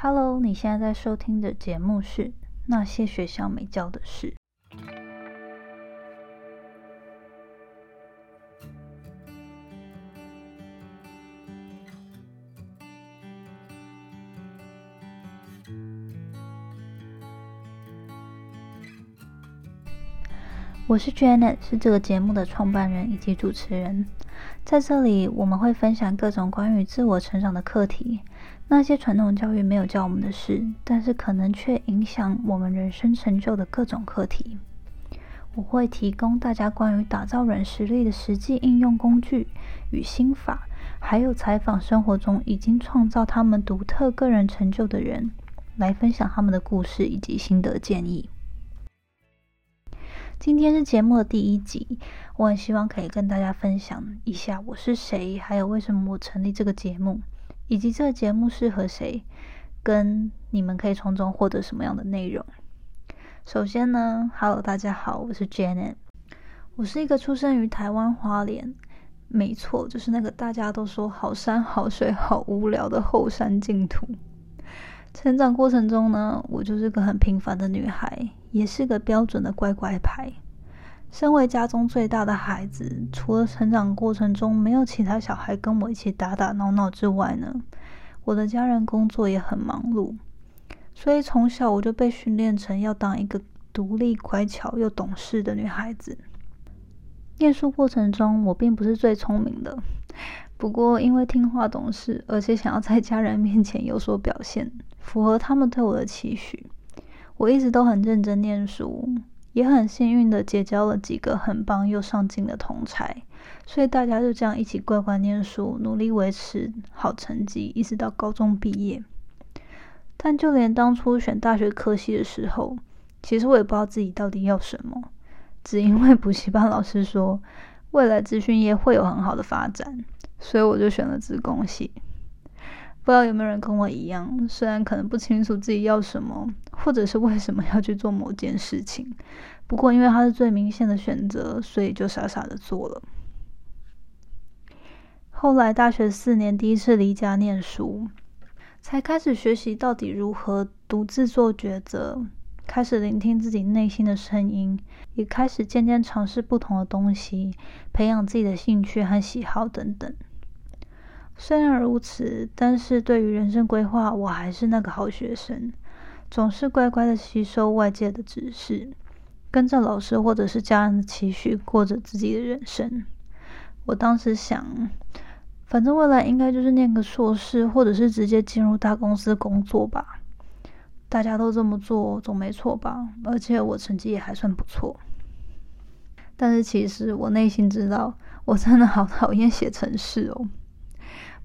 Hello，你现在在收听的节目是《那些学校没教的事》。我是 Janet，是这个节目的创办人以及主持人。在这里，我们会分享各种关于自我成长的课题，那些传统教育没有教我们的事，但是可能却影响我们人生成就的各种课题。我会提供大家关于打造软实力的实际应用工具与心法，还有采访生活中已经创造他们独特个人成就的人，来分享他们的故事以及心得建议。今天是节目的第一集，我很希望可以跟大家分享一下我是谁，还有为什么我成立这个节目，以及这个节目适合谁，跟你们可以从中获得什么样的内容。首先呢，Hello，大家好，我是 Janet，我是一个出生于台湾花莲，没错，就是那个大家都说好山好水好无聊的后山净土。成长过程中呢，我就是个很平凡的女孩。也是个标准的乖乖牌。身为家中最大的孩子，除了成长过程中没有其他小孩跟我一起打打闹闹之外呢，我的家人工作也很忙碌，所以从小我就被训练成要当一个独立、乖巧又懂事的女孩子。念书过程中，我并不是最聪明的，不过因为听话懂事，而且想要在家人面前有所表现，符合他们对我的期许。我一直都很认真念书，也很幸运的结交了几个很棒又上进的同才，所以大家就这样一起乖乖念书，努力维持好成绩，一直到高中毕业。但就连当初选大学科系的时候，其实我也不知道自己到底要什么，只因为补习班老师说未来资讯业会有很好的发展，所以我就选了资工系。不知道有没有人跟我一样，虽然可能不清楚自己要什么，或者是为什么要去做某件事情，不过因为它是最明显的选择，所以就傻傻的做了。后来大学四年第一次离家念书，才开始学习到底如何独自做抉择，开始聆听自己内心的声音，也开始渐渐尝试不同的东西，培养自己的兴趣和喜好等等。虽然如此，但是对于人生规划，我还是那个好学生，总是乖乖的吸收外界的指示，跟着老师或者是家人的期许，过着自己的人生。我当时想，反正未来应该就是念个硕士，或者是直接进入大公司工作吧。大家都这么做，总没错吧？而且我成绩也还算不错。但是其实我内心知道，我真的好讨厌写程式哦。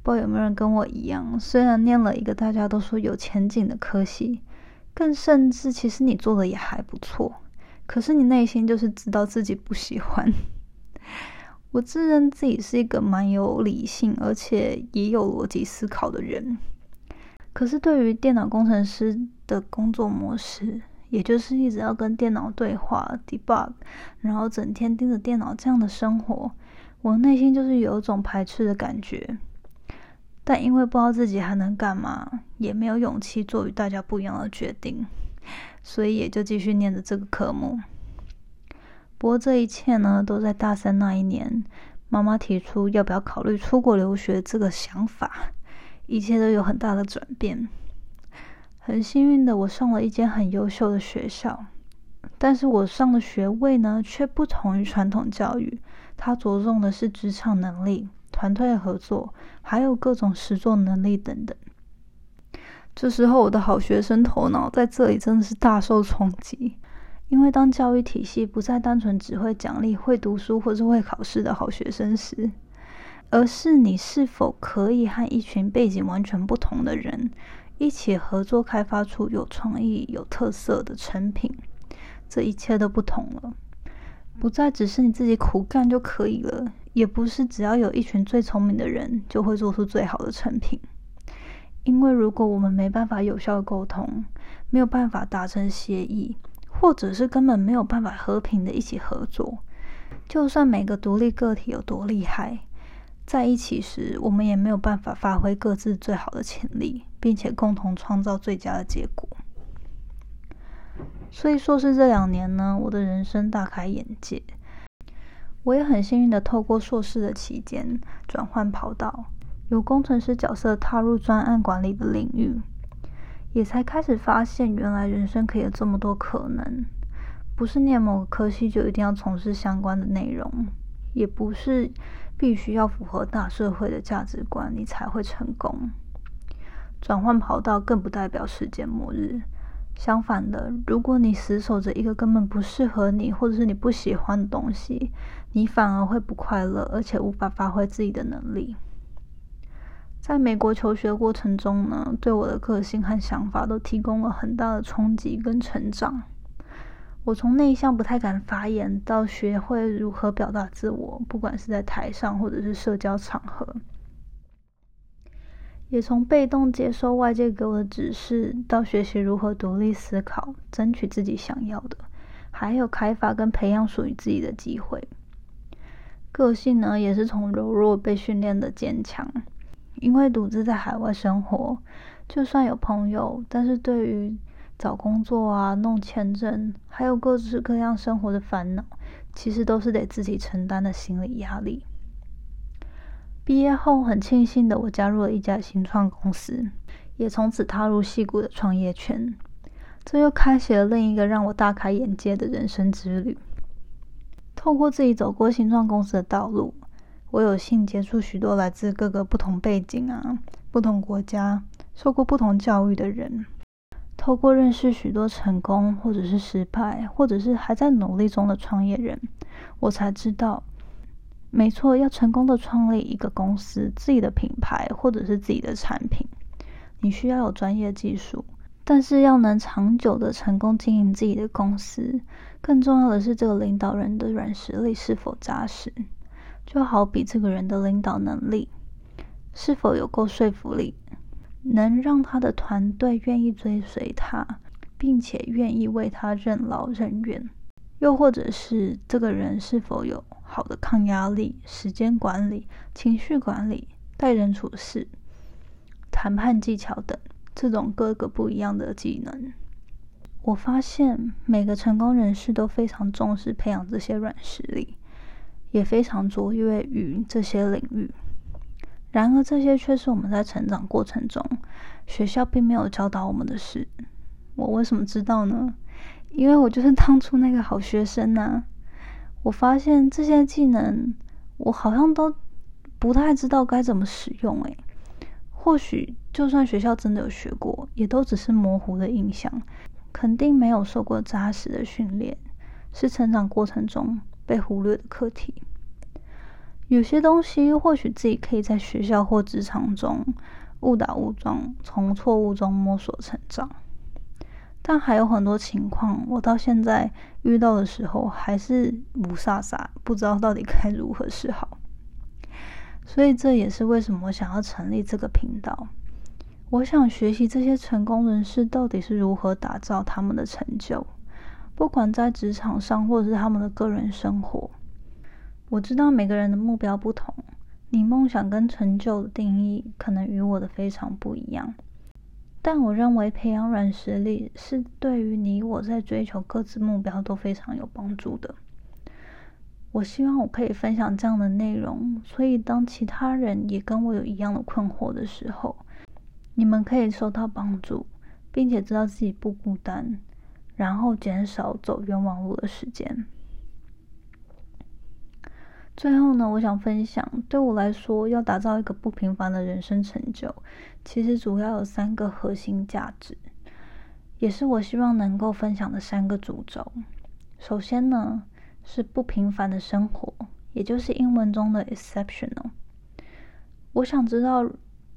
不知道有没有人跟我一样，虽然念了一个大家都说有前景的科系，更甚至其实你做的也还不错，可是你内心就是知道自己不喜欢。我自认自己是一个蛮有理性，而且也有逻辑思考的人，可是对于电脑工程师的工作模式，也就是一直要跟电脑对话、debug，然后整天盯着电脑这样的生活，我内心就是有一种排斥的感觉。但因为不知道自己还能干嘛，也没有勇气做与大家不一样的决定，所以也就继续念着这个科目。不过这一切呢，都在大三那一年，妈妈提出要不要考虑出国留学这个想法，一切都有很大的转变。很幸运的，我上了一间很优秀的学校，但是我上的学位呢，却不同于传统教育，它着重的是职场能力。团队合作，还有各种实作能力等等。这时候，我的好学生头脑在这里真的是大受冲击，因为当教育体系不再单纯只会奖励会读书或是会考试的好学生时，而是你是否可以和一群背景完全不同的人一起合作，开发出有创意、有特色的成品，这一切都不同了，不再只是你自己苦干就可以了。也不是只要有一群最聪明的人就会做出最好的成品，因为如果我们没办法有效沟通，没有办法达成协议，或者是根本没有办法和平的一起合作，就算每个独立个体有多厉害，在一起时我们也没有办法发挥各自最好的潜力，并且共同创造最佳的结果。所以硕士这两年呢，我的人生大开眼界。我也很幸运的透过硕士的期间转换跑道，由工程师角色踏入专案管理的领域，也才开始发现原来人生可以有这么多可能。不是念某个科系就一定要从事相关的内容，也不是必须要符合大社会的价值观你才会成功。转换跑道更不代表世界末日。相反的，如果你死守着一个根本不适合你，或者是你不喜欢的东西，你反而会不快乐，而且无法发挥自己的能力。在美国求学过程中呢，对我的个性和想法都提供了很大的冲击跟成长。我从内向不太敢发言，到学会如何表达自我，不管是在台上或者是社交场合。也从被动接受外界给我的指示，到学习如何独立思考，争取自己想要的，还有开发跟培养属于自己的机会。个性呢，也是从柔弱被训练的坚强。因为独自在海外生活，就算有朋友，但是对于找工作啊、弄签证，还有各式各样生活的烦恼，其实都是得自己承担的心理压力。毕业后，很庆幸的我加入了一家新创公司，也从此踏入戏骨的创业圈。这又开启了另一个让我大开眼界的人生之旅。透过自己走过新创公司的道路，我有幸接触许多来自各个不同背景啊、不同国家、受过不同教育的人。透过认识许多成功，或者是失败，或者是还在努力中的创业人，我才知道。没错，要成功的创立一个公司、自己的品牌或者是自己的产品，你需要有专业技术。但是要能长久的成功经营自己的公司，更重要的是这个领导人的软实力是否扎实。就好比这个人的领导能力是否有够说服力，能让他的团队愿意追随他，并且愿意为他任劳任怨。又或者是这个人是否有好的抗压力、时间管理、情绪管理、待人处事、谈判技巧等这种各个不一样的技能。我发现每个成功人士都非常重视培养这些软实力，也非常卓越于这些领域。然而，这些却是我们在成长过程中学校并没有教导我们的事。我为什么知道呢？因为我就是当初那个好学生呐，我发现这些技能我好像都不太知道该怎么使用诶，或许就算学校真的有学过，也都只是模糊的印象，肯定没有受过扎实的训练，是成长过程中被忽略的课题。有些东西或许自己可以在学校或职场中误打误撞，从错误中摸索成长。但还有很多情况，我到现在遇到的时候还是不飒飒，不知道到底该如何是好。所以这也是为什么我想要成立这个频道。我想学习这些成功人士到底是如何打造他们的成就，不管在职场上或者是他们的个人生活。我知道每个人的目标不同，你梦想跟成就的定义可能与我的非常不一样。但我认为培养软实力是对于你我在追求各自目标都非常有帮助的。我希望我可以分享这样的内容，所以当其他人也跟我有一样的困惑的时候，你们可以受到帮助，并且知道自己不孤单，然后减少走冤枉路的时间。最后呢，我想分享，对我来说，要打造一个不平凡的人生成就，其实主要有三个核心价值，也是我希望能够分享的三个主轴。首先呢，是不平凡的生活，也就是英文中的 exceptional。我想知道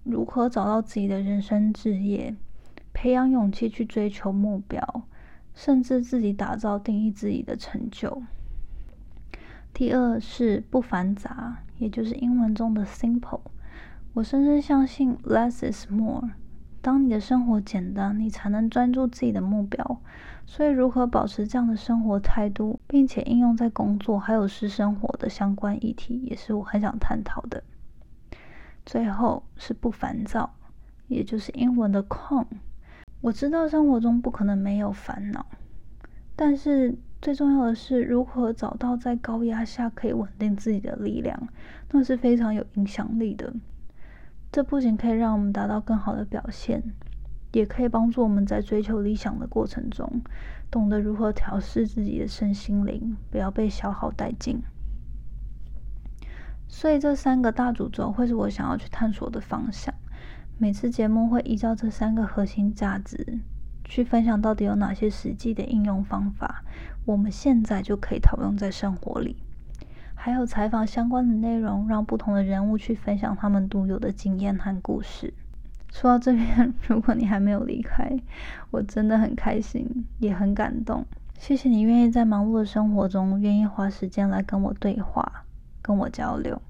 如何找到自己的人生志业，培养勇气去追求目标，甚至自己打造定义自己的成就。第二是不繁杂，也就是英文中的 simple。我深深相信 less is more。当你的生活简单，你才能专注自己的目标。所以，如何保持这样的生活态度，并且应用在工作还有私生活的相关议题，也是我很想探讨的。最后是不烦躁，也就是英文的空。我知道生活中不可能没有烦恼，但是最重要的是如何找到在高压下可以稳定自己的力量，那是非常有影响力的。这不仅可以让我们达到更好的表现，也可以帮助我们在追求理想的过程中，懂得如何调试自己的身心灵，不要被消耗殆尽。所以这三个大主轴会是我想要去探索的方向。每次节目会依照这三个核心价值去分享，到底有哪些实际的应用方法，我们现在就可以套用在生活里。还有采访相关的内容，让不同的人物去分享他们独有的经验和故事。说到这边，如果你还没有离开，我真的很开心，也很感动。谢谢你愿意在忙碌的生活中，愿意花时间来跟我对话，跟我交流。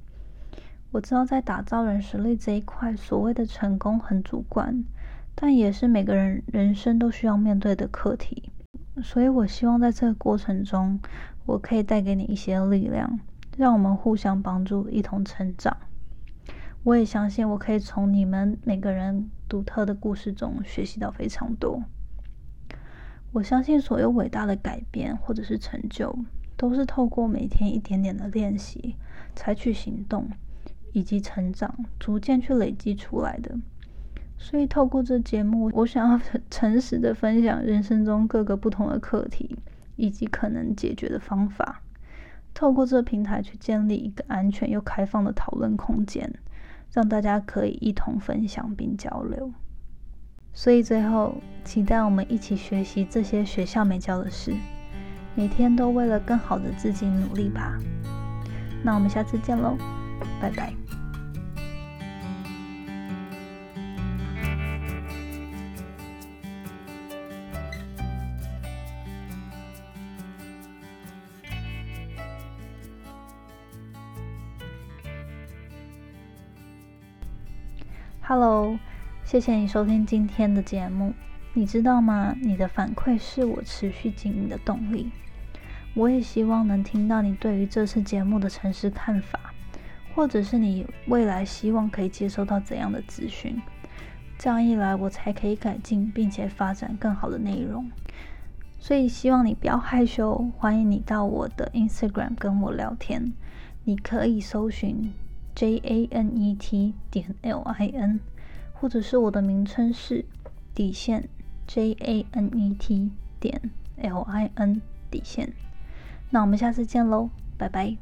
我知道在打造人实力这一块，所谓的成功很主观，但也是每个人人生都需要面对的课题。所以我希望在这个过程中，我可以带给你一些力量，让我们互相帮助，一同成长。我也相信我可以从你们每个人独特的故事中学习到非常多。我相信所有伟大的改变或者是成就，都是透过每天一点点的练习，采取行动。以及成长，逐渐去累积出来的。所以透过这节目，我想要诚实的分享人生中各个不同的课题，以及可能解决的方法。透过这平台去建立一个安全又开放的讨论空间，让大家可以一同分享并交流。所以最后，期待我们一起学习这些学校没教的事，每天都为了更好的自己努力吧。那我们下次见喽，拜拜。谢谢你收听今天的节目。你知道吗？你的反馈是我持续经营的动力。我也希望能听到你对于这次节目的诚实看法，或者是你未来希望可以接收到怎样的资讯。这样一来，我才可以改进并且发展更好的内容。所以希望你不要害羞，欢迎你到我的 Instagram 跟我聊天。你可以搜寻。J A N E T 点 L I N，或者是我的名称是底线 J A N E T 点 L I N 底线。那我们下次见喽，拜拜。